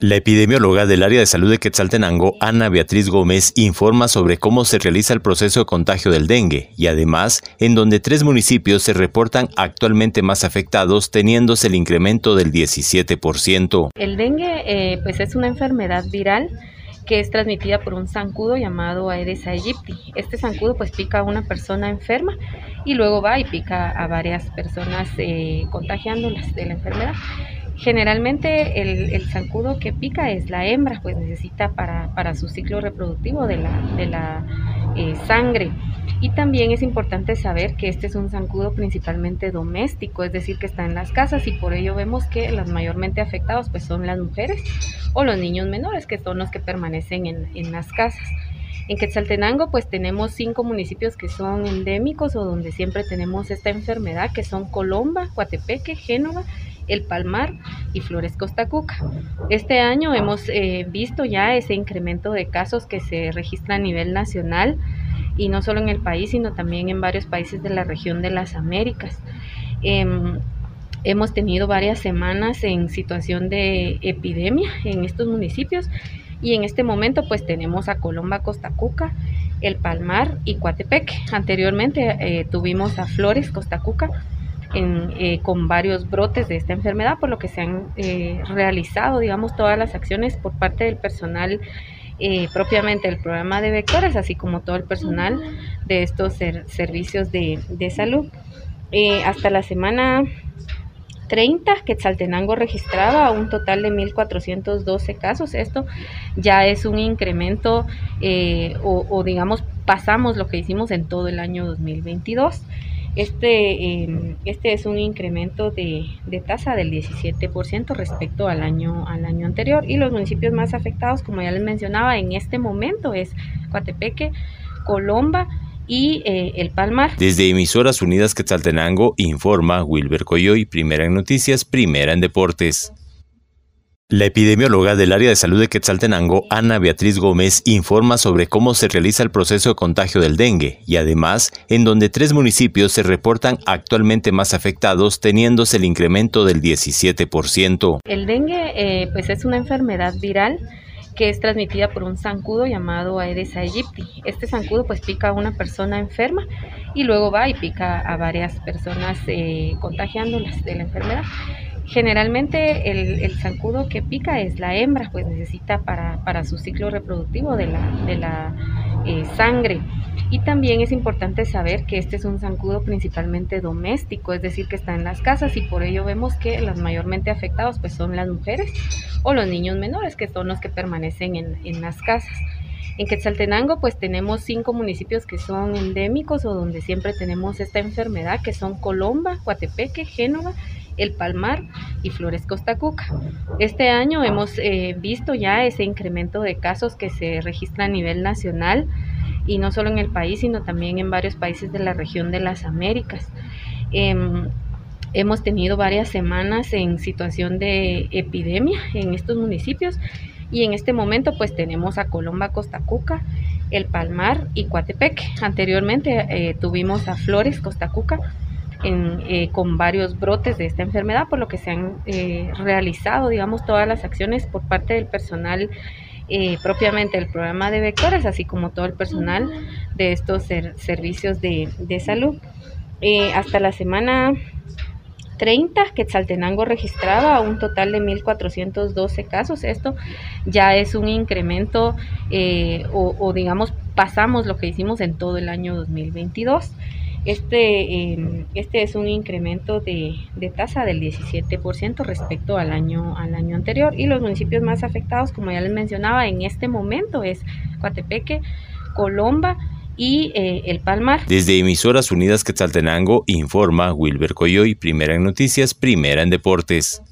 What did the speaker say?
La epidemióloga del área de salud de Quetzaltenango, Ana Beatriz Gómez, informa sobre cómo se realiza el proceso de contagio del dengue y además en donde tres municipios se reportan actualmente más afectados, teniéndose el incremento del 17%. El dengue eh, pues es una enfermedad viral que es transmitida por un zancudo llamado Aedes aegypti. Este zancudo pues pica a una persona enferma y luego va y pica a varias personas eh, contagiándolas de la enfermedad. Generalmente el, zancudo que pica es la hembra, pues necesita para, su ciclo reproductivo de la, de la eh, sangre. Y también es importante saber que este es un zancudo principalmente doméstico, es decir, que está en las casas y por ello vemos que los mayormente afectados pues son las mujeres o los niños menores, que son los que permanecen en, en las casas. En Quetzaltenango pues tenemos cinco municipios que son endémicos o donde siempre tenemos esta enfermedad, que son Colomba, Coatepeque, Génova el Palmar y Flores Costa Cuca. Este año hemos eh, visto ya ese incremento de casos que se registra a nivel nacional y no solo en el país, sino también en varios países de la región de las Américas. Em, hemos tenido varias semanas en situación de epidemia en estos municipios y en este momento pues tenemos a Colomba, Costa Cuca, El Palmar y Coatepec. Anteriormente eh, tuvimos a Flores, Costa Cuca, eh, con varios brotes de esta enfermedad, por lo que se han eh, realizado, digamos, todas las acciones por parte del personal eh, propiamente del programa de vectores, así como todo el personal de estos servicios de, de salud. hasta la semana 30, Quetzaltenango registraba un total de 1.412 casos. Esto ya es un incremento o, o, digamos pasamos lo que hicimos en todo el año 2022. Este, em, este es un incremento de, de, tasa del 17% respecto al año, al año anterior y los municipios más afectados, como ya les mencionaba, en este momento es Coatepeque, Colomba y eh, El Palmar. Desde Emisoras Unidas Quetzaltenango informa Wilber Coyoy, primera en noticias, primera en deportes. La epidemióloga del área de salud de Quetzaltenango, Ana Beatriz Gómez, informa sobre cómo se realiza el proceso de contagio del dengue y además en donde tres municipios se reportan actualmente más afectados, teniéndose el incremento del 17%. El dengue eh, pues es una enfermedad viral que es transmitida por un zancudo llamado Aedes aegypti. Este zancudo pues pica a una persona enferma y luego va y pica a varias personas eh, contagiándolas de la enfermedad. Generalmente el, zancudo que pica es la hembra, pues necesita para, su ciclo reproductivo de la, de la eh, sangre. Y también es importante saber que este es un zancudo principalmente doméstico, es decir, que está en las casas y por ello vemos que los mayormente afectados pues son las mujeres o los niños menores, que son los que permanecen en, en las casas. En Quetzaltenango pues tenemos cinco municipios que son endémicos o donde siempre tenemos esta enfermedad, que son Colomba, Coatepeque, Génova el Palmar y Flores Costa Cuca. Este año hemos eh, visto ya ese incremento de casos que se registra a nivel nacional y no solo en el país, sino también en varios países de la región de las Américas. Em, hemos tenido varias semanas en situación de epidemia en estos municipios y en este momento pues tenemos a Colomba, Costa Cuca, El Palmar y Coatepec. Anteriormente eh, tuvimos a Flores, Costa Cuca, eh, con varios brotes de esta enfermedad, por lo que se han eh, realizado, digamos, todas las acciones por parte del personal eh, propiamente del programa de vectores, así como todo el personal de estos servicios de, de salud. hasta la semana 30, Quetzaltenango registraba un total de 1.412 casos. Esto ya es un incremento o, o, digamos pasamos lo que hicimos en todo el año 2022. Este, em, este es un incremento de, de, tasa del 17% respecto al año, al año anterior y los municipios más afectados, como ya les mencionaba, en este momento es Coatepeque, Colomba y eh, El Palmar. Desde Emisoras Unidas Quetzaltenango informa Wilber Coyoy, primera en noticias, primera en deportes.